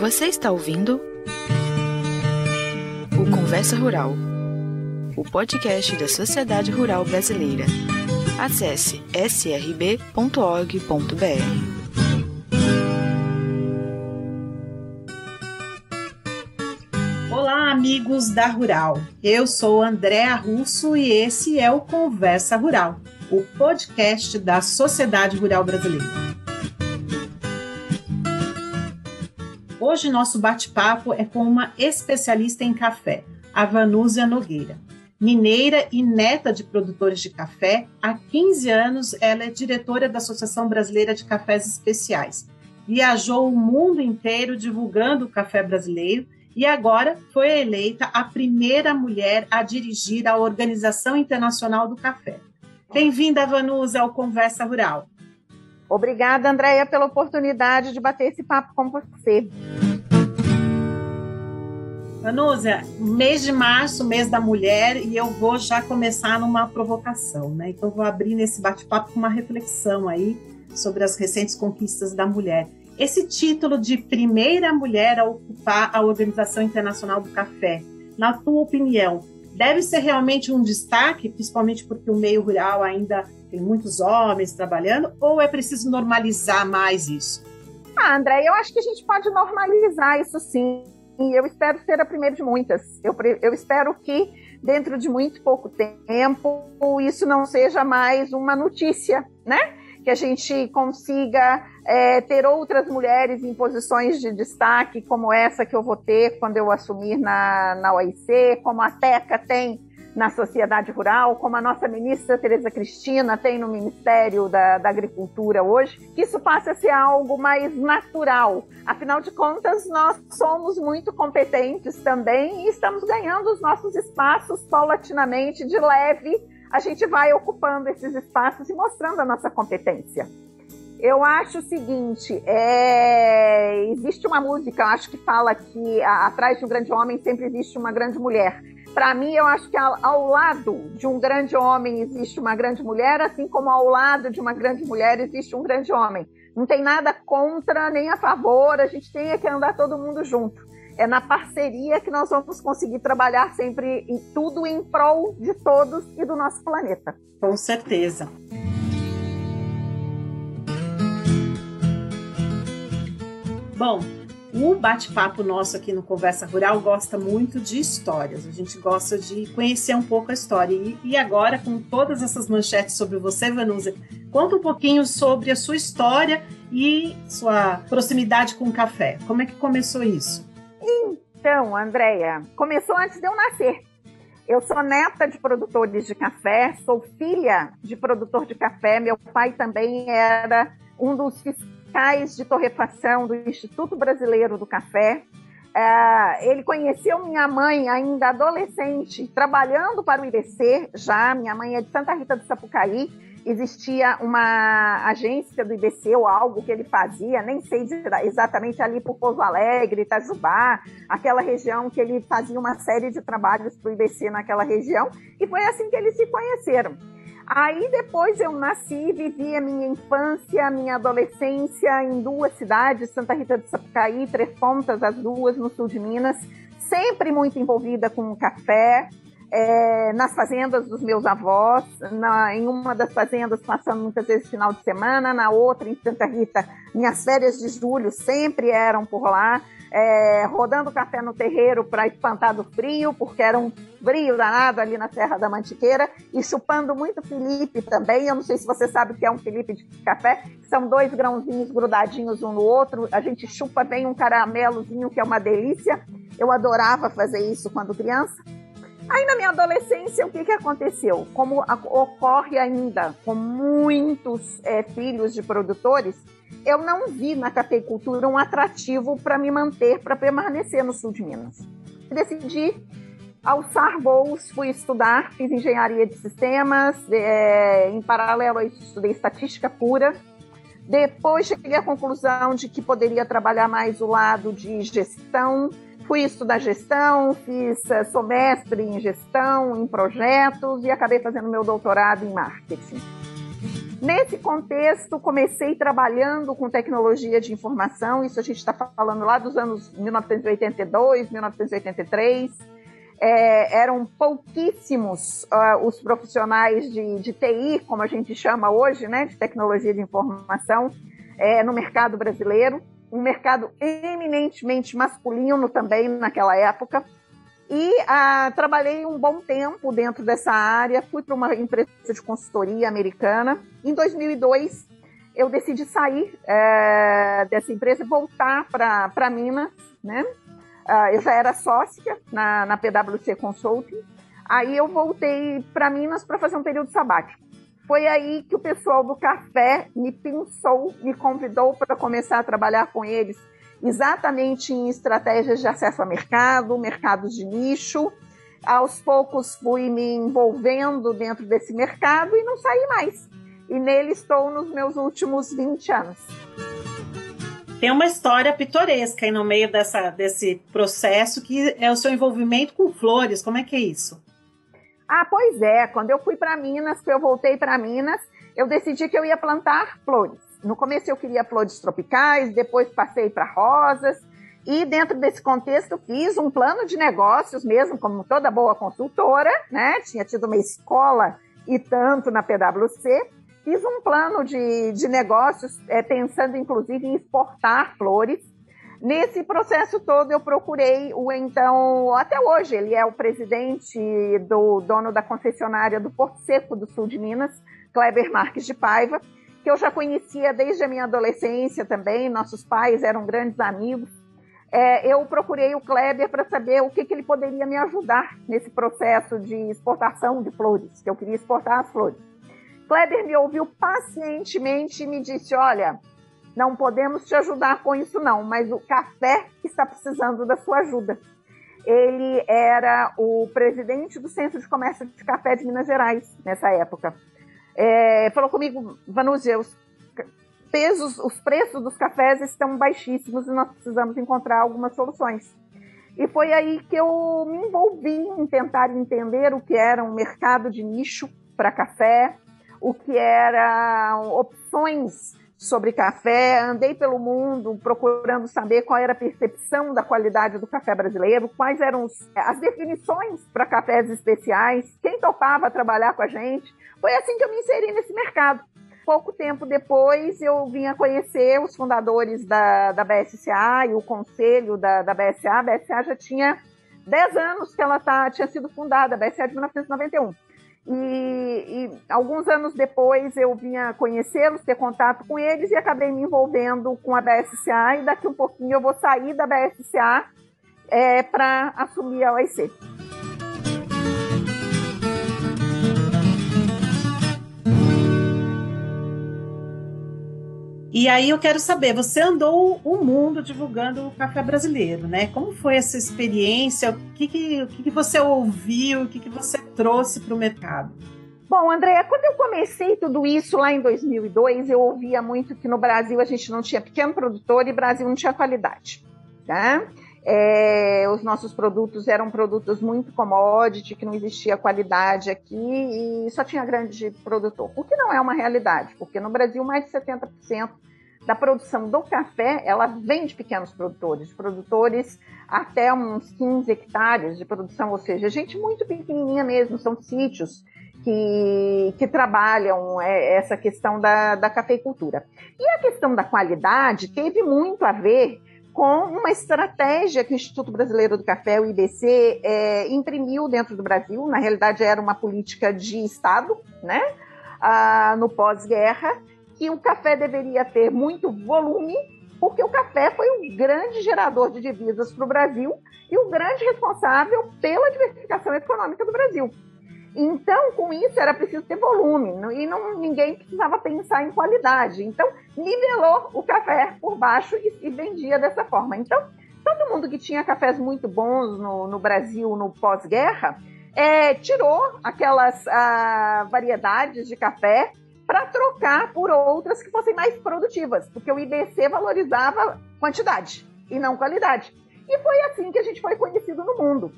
Você está ouvindo o Conversa Rural, o podcast da Sociedade Rural Brasileira. Acesse srb.org.br. Olá, amigos da Rural. Eu sou Andréa Russo e esse é o Conversa Rural, o podcast da Sociedade Rural Brasileira. Hoje nosso bate-papo é com uma especialista em café, a Vanúzia Nogueira. Mineira e neta de produtores de café, há 15 anos ela é diretora da Associação Brasileira de Cafés Especiais. Viajou o mundo inteiro divulgando o café brasileiro e agora foi eleita a primeira mulher a dirigir a Organização Internacional do Café. Bem-vinda, Vanusa, ao Conversa Rural. Obrigada, Andréia, pela oportunidade de bater esse papo com você. Vanúzia, mês de março, mês da mulher, e eu vou já começar numa provocação, né? Então, vou abrir nesse bate-papo com uma reflexão aí sobre as recentes conquistas da mulher. Esse título de primeira mulher a ocupar a Organização Internacional do Café, na tua opinião, deve ser realmente um destaque, principalmente porque o meio rural ainda tem muitos homens trabalhando, ou é preciso normalizar mais isso? Ah, André, eu acho que a gente pode normalizar isso sim. E eu espero ser a primeira de muitas. Eu, eu espero que, dentro de muito pouco tempo, isso não seja mais uma notícia, né? Que a gente consiga é, ter outras mulheres em posições de destaque, como essa que eu vou ter quando eu assumir na, na OIC, como a TECA tem na sociedade rural, como a nossa ministra Tereza Cristina tem no Ministério da, da, Agricultura hoje, que isso passe a ser algo mais natural. Afinal de contas, nós somos muito competentes também e estamos ganhando os nossos espaços paulatinamente, de leve. A gente vai ocupando esses espaços e mostrando a nossa competência. Eu acho o seguinte, é... existe uma música, acho que fala que atrás de um grande homem sempre existe uma grande mulher. Para mim, eu acho que ao lado de um grande homem existe uma grande mulher, assim como ao lado de uma grande mulher existe um grande homem. Não tem nada contra nem a favor, a gente tem que andar todo mundo junto. É na parceria que nós vamos conseguir trabalhar sempre em tudo em prol de todos e do nosso planeta. Com certeza. Bom, o bate-papo nosso aqui no Conversa Rural gosta muito de histórias. A gente gosta de conhecer um pouco a história. E, agora, com todas essas manchetes sobre você, Vanusa, conta um pouquinho sobre a sua história e sua proximidade com o café. Como é que começou isso? Então, Andréia, começou antes de eu nascer. Eu sou neta de produtores de café, sou filha de produtor de café. Meu pai também era um dos fiscais de torrefação do Instituto Brasileiro do Café. É, ele conheceu minha mãe ainda adolescente, trabalhando para o IBC, já. Minha mãe é de Santa Rita do Sapucaí. Existia uma agência do IBC ou algo que ele fazia, nem sei exatamente ali por Pouso Alegre, Itajubá, aquela região que ele fazia uma série de trabalhos para o IBC naquela região. E foi assim que eles se conheceram. Aí depois eu nasci, vivi a minha infância, a minha adolescência em duas cidades, Santa Rita do Sapucaí, Três Pontas, as duas no sul de Minas, sempre muito envolvida com café, é, nas fazendas dos meus avós, na, em uma das fazendas passando muitas vezes final de semana, na outra em Santa Rita, minhas férias de julho sempre eram por lá é, rodando café no terreiro para espantar do frio, porque era um frio danado ali na Serra da Mantiqueira, e chupando muito Felipe também. Eu não sei se você sabe o que é um Felipe de café, são dois grãozinhos grudadinhos um no outro, a gente chupa bem um caramelozinho que é uma delícia. Eu adorava fazer isso quando criança. Aí na minha adolescência, o que, que aconteceu? Como ocorre ainda com muitos é, filhos de produtores, eu não vi na cafeicultura um atrativo para me manter, para permanecer no sul de Minas. Decidi alçar voos, fui estudar, fiz engenharia de sistemas, é, em paralelo estudei estatística pura. Depois cheguei à conclusão de que poderia trabalhar mais o lado de gestão. Fui estudar gestão, fiz é, sou mestre em gestão, em projetos e acabei fazendo meu doutorado em marketing. Nesse contexto, comecei trabalhando com tecnologia de informação, isso a gente está falando lá dos anos 1982, 1983. É, eram pouquíssimos uh, os profissionais de, de, TI, como a gente chama hoje, né, de tecnologia de informação, é, no mercado brasileiro. Um mercado eminentemente masculino também naquela época. E ah, trabalhei um bom tempo dentro dessa área, fui para uma empresa de consultoria americana. Em 2002, eu decidi sair é, dessa empresa e voltar para Minas, né? Ah, eu já era sócia na, na PwC Consulting. Aí eu voltei para Minas para fazer um período sabático. Foi aí que o pessoal do café me pensou, me convidou para começar a trabalhar com eles exatamente em estratégias de acesso ao mercado, mercados de nicho. Aos poucos fui me envolvendo dentro desse mercado e não saí mais. E nele estou nos meus últimos 20 anos. Tem uma história pitoresca aí no meio dessa, desse processo que é o seu envolvimento com flores. Como é que é isso? Ah, pois é. Quando eu fui para Minas, que eu voltei para Minas, eu decidi que eu ia plantar flores. No começo eu queria flores tropicais, depois passei para rosas. E dentro desse contexto fiz um plano de negócios mesmo, como toda boa consultora, né? Tinha tido uma escola e tanto na PwC. Fiz um plano de, de negócios, é, pensando inclusive em exportar flores. Nesse processo todo, eu procurei o então, até hoje, ele é o presidente do dono da concessionária do Porto Seco do Sul de Minas, Kleber Marques de Paiva, que eu já conhecia desde a minha adolescência também, nossos pais eram grandes amigos. É, eu procurei o Kleber para saber o que, que ele poderia me ajudar nesse processo de exportação de flores, que eu queria exportar as flores. Kleber me ouviu pacientemente e me disse: Olha, não podemos te ajudar com isso, não, mas o café está precisando da sua ajuda. Ele era o presidente do Centro de Comércio de Café de Minas Gerais nessa época é, falou comigo, Vanúzia, os pesos, os preços dos cafés estão baixíssimos e nós precisamos encontrar algumas soluções. E foi aí que eu me envolvi em tentar entender o que era um mercado de nicho para café, o que eram opções sobre café, andei pelo mundo procurando saber qual era a percepção da qualidade do café brasileiro, quais eram os, as definições para cafés especiais, quem topava trabalhar com a gente. Foi assim que eu me inseri nesse mercado. Pouco tempo depois, eu vim a conhecer os fundadores da, da BSA e o conselho da, da BSA. A BSA já tinha 10 anos que ela tá, tinha sido fundada, a BSA de 1991. E, alguns anos depois eu vinha conhecê-los, ter contato com eles e acabei me envolvendo com a BSCA e daqui um pouquinho eu vou sair da BSCA é, para assumir a OIC. E aí eu quero saber, você andou o mundo divulgando o café brasileiro, né? Como foi essa experiência? O que, que, o que, que você ouviu? O que, que você trouxe para o mercado? Bom, Andréa, quando eu comecei tudo isso lá em 2002, eu ouvia muito que no Brasil a gente não tinha pequeno produtor e Brasil não tinha qualidade, tá? É, os nossos produtos eram produtos muito commodity, que não existia qualidade aqui e só tinha grande produtor. O que não é uma realidade, porque no Brasil mais de 70% da produção do café ela vem de pequenos produtores, produtores até uns 15 hectares de produção, ou seja, gente muito pequenininha mesmo, são sítios que, que trabalham é, essa questão da, da cafeicultura. E a questão da qualidade teve muito a ver com uma estratégia que o Instituto Brasileiro do Café, o IBC, é, imprimiu dentro do Brasil. Na realidade, era uma política de Estado, né? Ah, no pós-guerra, que o café deveria ter muito volume, porque o café foi um grande gerador de divisas para o Brasil e o grande responsável pela diversificação econômica do Brasil. Então, com isso, era preciso ter volume e não, ninguém precisava pensar em qualidade. Então, nivelou o café por baixo e, e vendia dessa forma. Então, todo mundo que tinha cafés muito bons no, no Brasil no pós-guerra é, tirou aquelas ah, variedades de café para trocar por outras que fossem mais produtivas, porque o IBC valorizava quantidade e não qualidade. E foi assim que a gente foi conhecido no mundo.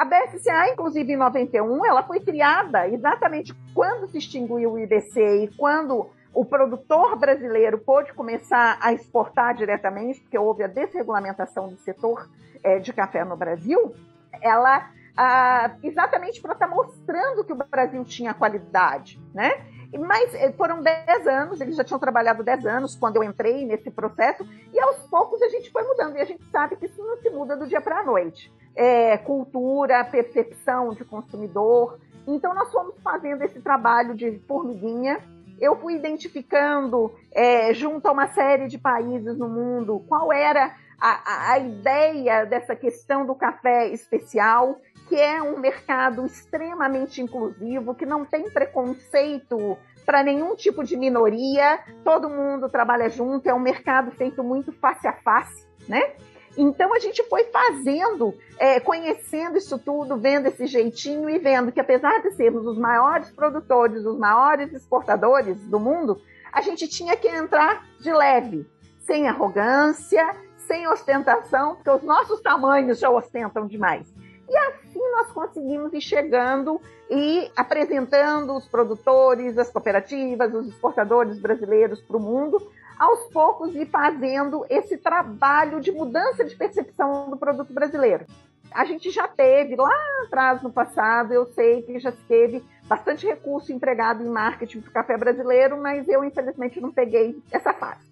A BSCA, inclusive em 91, ela foi criada exatamente quando se extinguiu o IBC e quando o produtor brasileiro pôde começar a exportar diretamente, porque houve a desregulamentação do setor é, de café no Brasil, ela ah, exatamente para estar tá mostrando que o Brasil tinha qualidade, né? Mas eh, foram 10 anos, eles já tinham trabalhado 10 anos quando eu entrei nesse processo, e aos poucos a gente foi mudando, e a gente sabe que isso não se muda do dia para a noite. É, cultura, percepção de consumidor. Então, nós fomos fazendo esse trabalho de formiguinha. Eu fui identificando, é, junto a uma série de países no mundo, qual era a, a, ideia dessa questão do café especial, que é um mercado extremamente inclusivo, que não tem preconceito para nenhum tipo de minoria, todo mundo trabalha junto, é um mercado feito muito face a face, né? Então a gente foi fazendo, é, conhecendo isso tudo, vendo esse jeitinho e vendo que apesar de sermos os maiores produtores, os maiores exportadores do mundo, a gente tinha que entrar de leve, sem arrogância, sem ostentação, porque os nossos tamanhos já ostentam demais. E assim nós conseguimos ir chegando e apresentando os produtores, as cooperativas, os exportadores brasileiros para o mundo, aos poucos e fazendo esse trabalho de mudança de percepção do produto brasileiro. A gente já teve lá atrás no passado, eu sei que já teve bastante recurso empregado em marketing para o café brasileiro, mas eu infelizmente não peguei essa fase.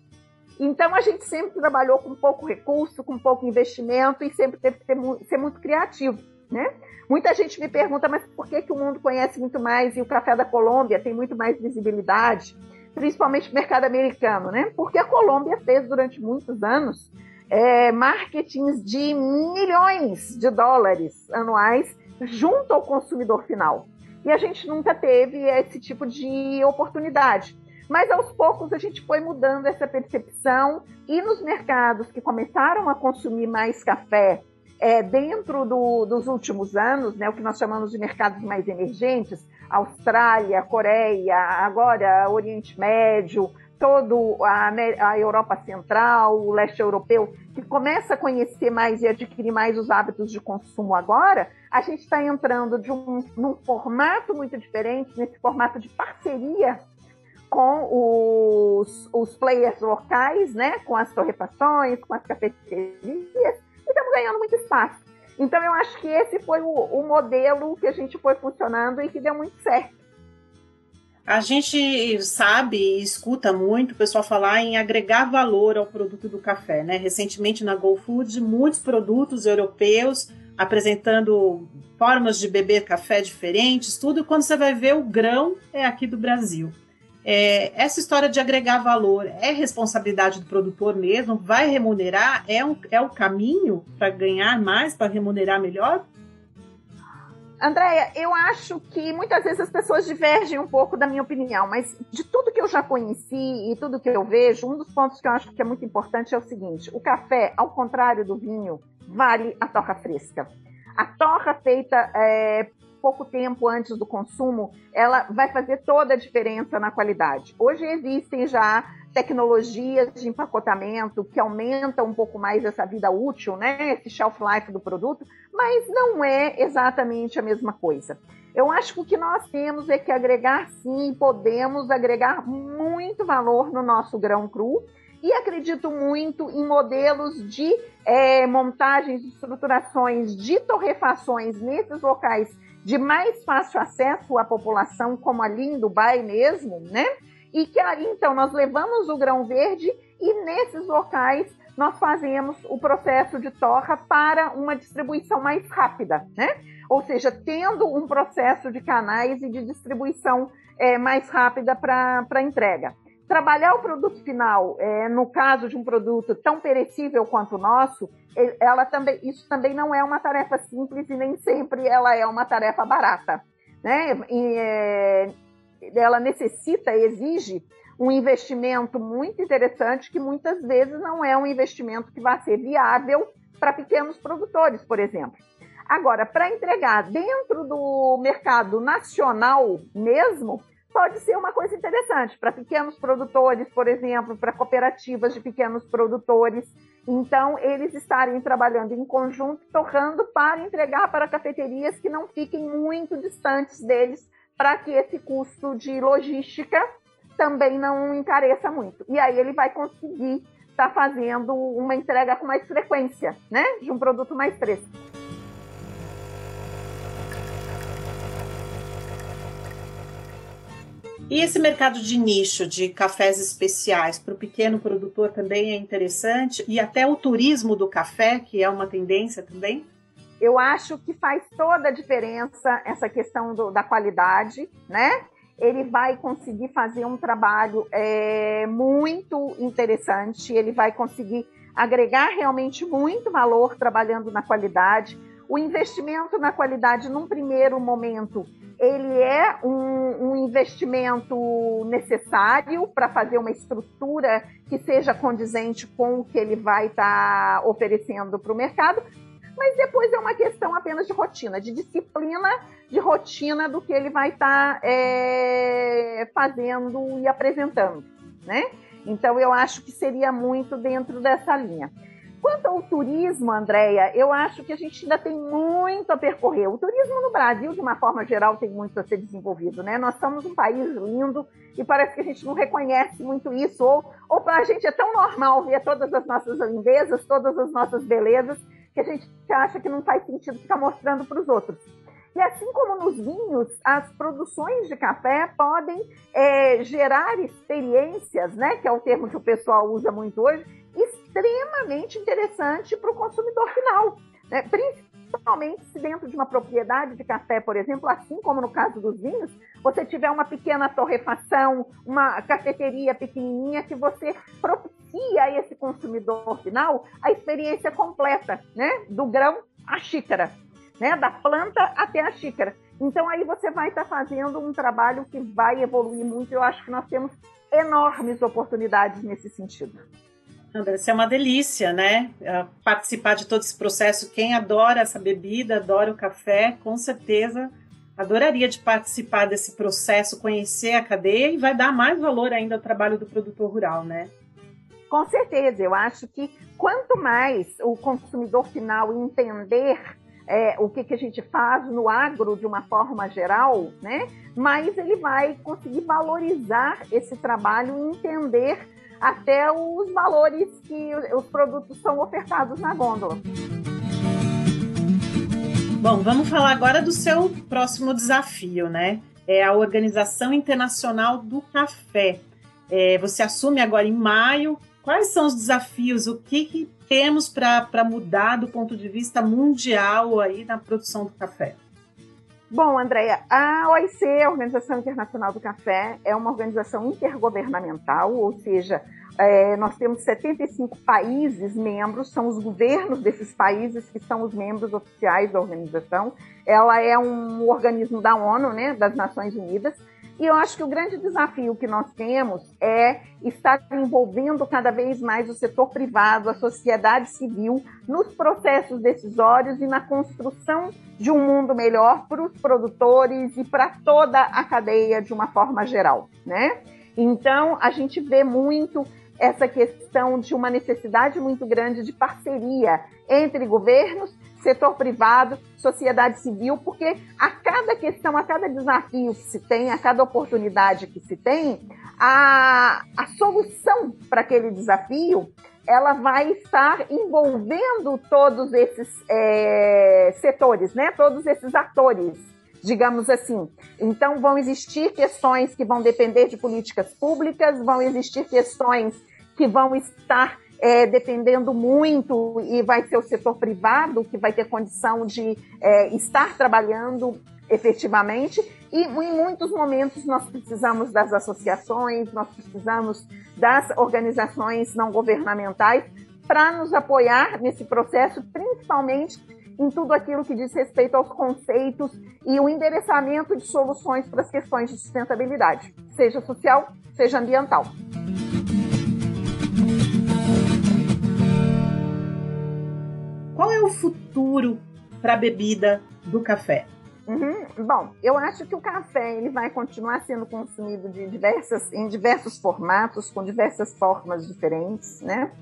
Então a gente sempre trabalhou com pouco recurso, com pouco investimento e sempre teve que ter, ser muito criativo, né? Muita gente me pergunta, mas por que, que o mundo conhece muito mais e o café da Colômbia tem muito mais visibilidade, principalmente mercado americano, né? Porque a Colômbia fez durante muitos anos é, marketings de milhões de dólares anuais junto ao consumidor final. E a gente nunca teve esse tipo de oportunidade. Mas aos poucos a gente foi mudando essa percepção e nos mercados que começaram a consumir mais café é, dentro do, dos últimos anos, né, o que nós chamamos de mercados mais emergentes, Austrália, Coreia, agora Oriente Médio, todo a, a, Europa Central, o leste europeu, que começa a conhecer mais e adquirir mais os hábitos de consumo agora, a gente está entrando de um, num formato muito diferente, nesse formato de parceria com os, os players locais, né, com as torrefações, com as cafeterias, e estamos ganhando muito espaço. Então, eu acho que esse foi o, o modelo que a gente foi funcionando e que deu muito certo. A gente sabe e escuta muito o pessoal falar em agregar valor ao produto do café, né? Recentemente na GoFood, muitos produtos europeus apresentando formas de beber café diferentes, tudo. Quando você vai ver o grão é aqui do Brasil. É, essa história de agregar valor é responsabilidade do produtor mesmo? Vai remunerar? É, um, é o caminho para ganhar mais, para remunerar melhor? Andréia, eu acho que muitas vezes as pessoas divergem um pouco da minha opinião, mas de tudo que eu já conheci e tudo que eu vejo, um dos pontos que eu acho que é muito importante é o seguinte: o café, ao contrário do vinho, vale a torra fresca. A torra feita é, pouco tempo antes do consumo, ela vai fazer toda a diferença na qualidade. Hoje existem já tecnologias de empacotamento que aumentam um pouco mais essa vida útil, né, esse shelf life do produto, mas não é exatamente a mesma coisa. Eu acho que o que nós temos é que agregar sim, podemos agregar muito valor no nosso grão cru e acredito muito em modelos de é, montagens, estruturações de torrefações nesses locais de mais fácil acesso à população, como ali em Dubai mesmo, né? E que aí, então, nós levamos o grão verde e nesses locais nós fazemos o processo de torra para uma distribuição mais rápida, né? Ou seja, tendo um processo de canais e de distribuição é, mais rápida para entrega trabalhar o produto final, é, no caso de um produto tão perecível quanto o nosso, ela também, isso também não é uma tarefa simples e nem sempre ela é uma tarefa barata. Né? E, é, ela necessita, exige um investimento muito interessante que muitas vezes não é um investimento que vai ser viável para pequenos produtores, por exemplo. Agora, para entregar dentro do mercado nacional mesmo, pode ser uma coisa interessante para pequenos produtores, por exemplo, para cooperativas de pequenos produtores. Então, eles estarem trabalhando em conjunto, torrando para entregar para cafeterias que não fiquem muito distantes deles, para que esse custo de logística também não encareça muito. E aí ele vai conseguir estar tá fazendo uma entrega com mais frequência, né? De um produto mais fresco. E esse mercado de nicho de cafés especiais para o pequeno produtor também é interessante? E até o turismo do café, que é uma tendência também? Eu acho que faz toda a diferença essa questão do, da qualidade, né? Ele vai conseguir fazer um trabalho é, muito interessante, ele vai conseguir agregar realmente muito valor trabalhando na qualidade. O investimento na qualidade, num primeiro momento, ele é um, um investimento necessário para fazer uma estrutura que seja condizente com o que ele vai estar tá oferecendo para o mercado, mas depois é uma questão apenas de rotina, de disciplina, de rotina do que ele vai estar tá, é, fazendo e apresentando, né? Então eu acho que seria muito dentro dessa linha. Quanto ao turismo, Andréia, eu acho que a gente ainda tem muito a percorrer. O turismo no Brasil, de uma forma geral, tem muito a ser desenvolvido, né? Nós somos um país lindo e parece que a gente não reconhece muito isso, ou, ou para a gente é tão normal ver todas as nossas lindezas, todas as nossas belezas, que a gente acha que não faz sentido ficar mostrando para os outros. E assim como nos vinhos, as produções de café podem é, gerar experiências, né, que é o termo que o pessoal usa muito hoje, extremamente interessante para o consumidor final. Né? Principalmente se dentro de uma propriedade de café, por exemplo, assim como no caso dos vinhos, você tiver uma pequena torrefação, uma cafeteria pequenininha que você propicia a esse consumidor final a experiência completa, né? Do grão à xícara, né? Da planta até a xícara. Então aí você vai estar tá fazendo um trabalho que vai evoluir muito. Eu acho que nós temos enormes oportunidades nesse sentido. Deve ser uma delícia, né? É, participar de todo esse processo. Quem adora essa bebida, adora o café, com certeza adoraria de participar desse processo, conhecer a cadeia e vai dar mais valor ainda ao trabalho do produtor rural, né? Com certeza, eu acho que quanto mais o consumidor final entender é, o que, que a gente faz no agro de uma forma geral, né, mais ele vai conseguir valorizar esse trabalho e entender até os valores que os produtos são ofertados na gôndola. Bom, vamos falar agora do seu próximo desafio, né? É a Organização Internacional do Café. É, você assume agora em maio. Quais são os desafios? O que, que temos para mudar do ponto de vista mundial aí na produção do café? Bom, Andréia, a OIC, a Organização Internacional do Café, é uma organização intergovernamental, ou seja, é, nós temos 75 países membros, são os governos desses países que são os membros oficiais da organização. Ela é um organismo da ONU, né, das Nações Unidas, e eu acho que o grande desafio que nós temos é estar envolvendo cada vez mais o setor privado, a sociedade civil, nos processos decisórios e na construção de um mundo melhor para os produtores e para toda a cadeia de uma forma geral, né? Então, a gente vê muito essa questão de uma necessidade muito grande de parceria entre governos setor privado, sociedade civil, porque a cada questão, a cada desafio que se tem, a cada oportunidade que se tem, a, a solução para aquele desafio ela vai estar envolvendo todos esses é, setores, né? todos esses atores, digamos assim. Então, vão existir questões que vão depender de políticas públicas, vão existir questões que vão estar é, dependendo muito, e vai ser o setor privado que vai ter condição de é, estar trabalhando efetivamente, e em muitos momentos nós precisamos das associações, nós precisamos das organizações não governamentais para nos apoiar nesse processo, principalmente em tudo aquilo que diz respeito aos conceitos e o endereçamento de soluções para as questões de sustentabilidade, seja social, seja ambiental. Futuro para a bebida do café? Uhum. Bom, eu acho que o café ele vai continuar sendo consumido de diversas, em diversos formatos, com diversas formas diferentes, né?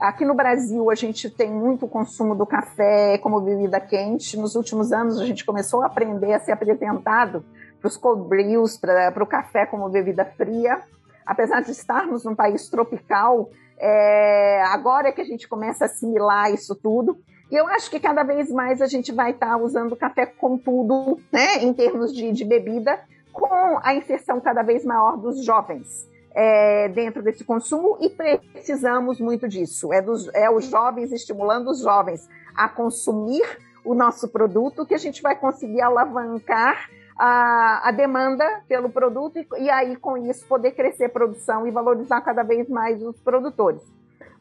Aqui no Brasil, a gente tem muito consumo do café como bebida quente. Nos últimos anos, a gente começou a aprender a ser apresentado para os cold brews, para o café como bebida fria. apesar de estarmos num país tropical, é, agora é que a gente começa a assimilar isso tudo. E eu acho que cada vez mais a gente vai estar tá usando café com tudo, né, em termos de, de bebida, com a inserção cada vez maior dos jovens é, dentro desse consumo e precisamos muito disso. É, dos, é os jovens estimulando os jovens a consumir o nosso produto que a gente vai conseguir alavancar a, a demanda pelo produto e, e aí com isso poder crescer a produção e valorizar cada vez mais os produtores.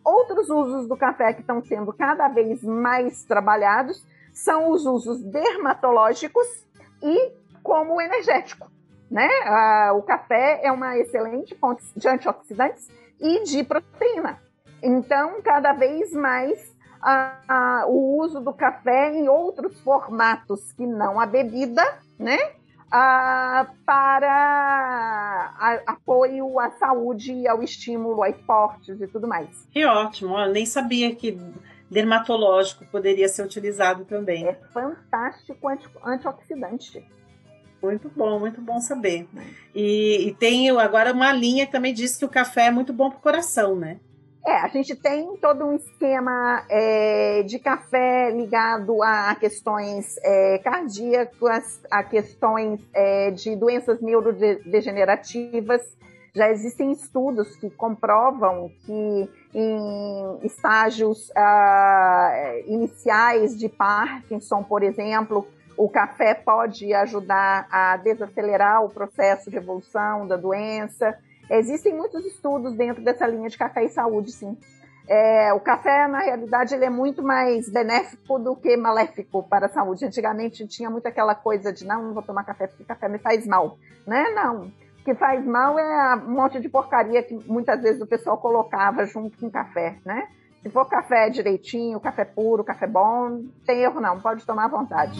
Outros usos do café que estão sendo cada vez mais trabalhados são os usos dermatológicos e como energético. Né? O café é uma excelente fonte de antioxidantes e de proteína. Então, cada vez mais o uso do café em outros formatos que não a bebida, né? Ah, para a, apoio à saúde e ao estímulo a esportes e tudo mais. Que ótimo, eu nem sabia que dermatológico poderia ser utilizado também. É fantástico anti, antioxidante. Muito bom, muito bom saber. E, e, tem agora uma linha que também diz que o café é muito bom para o coração, né? É, a gente tem todo um esquema é, de café ligado a questões é, cardíacas, a questões é, de doenças neurodegenerativas. Já existem estudos que comprovam que em estágios ah, iniciais de Parkinson, por exemplo, o café pode ajudar a desacelerar o processo de evolução da doença. Existem muitos estudos dentro dessa linha de café e saúde, sim. É, o café, na realidade, ele é muito mais benéfico do que maléfico para a saúde. Antigamente tinha muito aquela coisa de não, não vou tomar café porque café me faz mal. Né? Não. O que faz mal é um monte de porcaria que muitas vezes o pessoal colocava junto com café, né? Se for café direitinho, café puro, café bom, não tem erro não, pode tomar à vontade.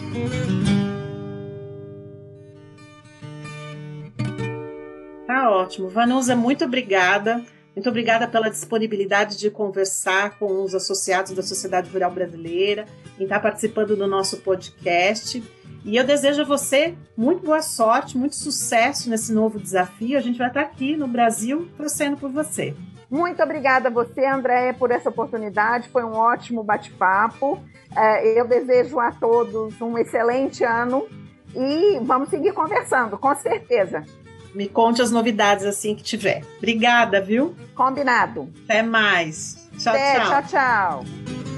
Tá ótimo. Vanusa, muito obrigada. Muito obrigada pela disponibilidade de conversar com os associados da Sociedade Rural Brasileira, em estar participando do nosso podcast. E eu desejo a você muito boa sorte, muito sucesso nesse novo desafio. A gente vai estar aqui no Brasil torcendo por você. Muito obrigada a você, Andréia, por essa oportunidade. Foi um ótimo bate-papo. É, eu desejo a todos um excelente ano e vamos seguir conversando, com certeza. Me conte as novidades assim que tiver. Obrigada, viu? Combinado. Até mais. Tchau, Até, tchau. Tchau, tchau.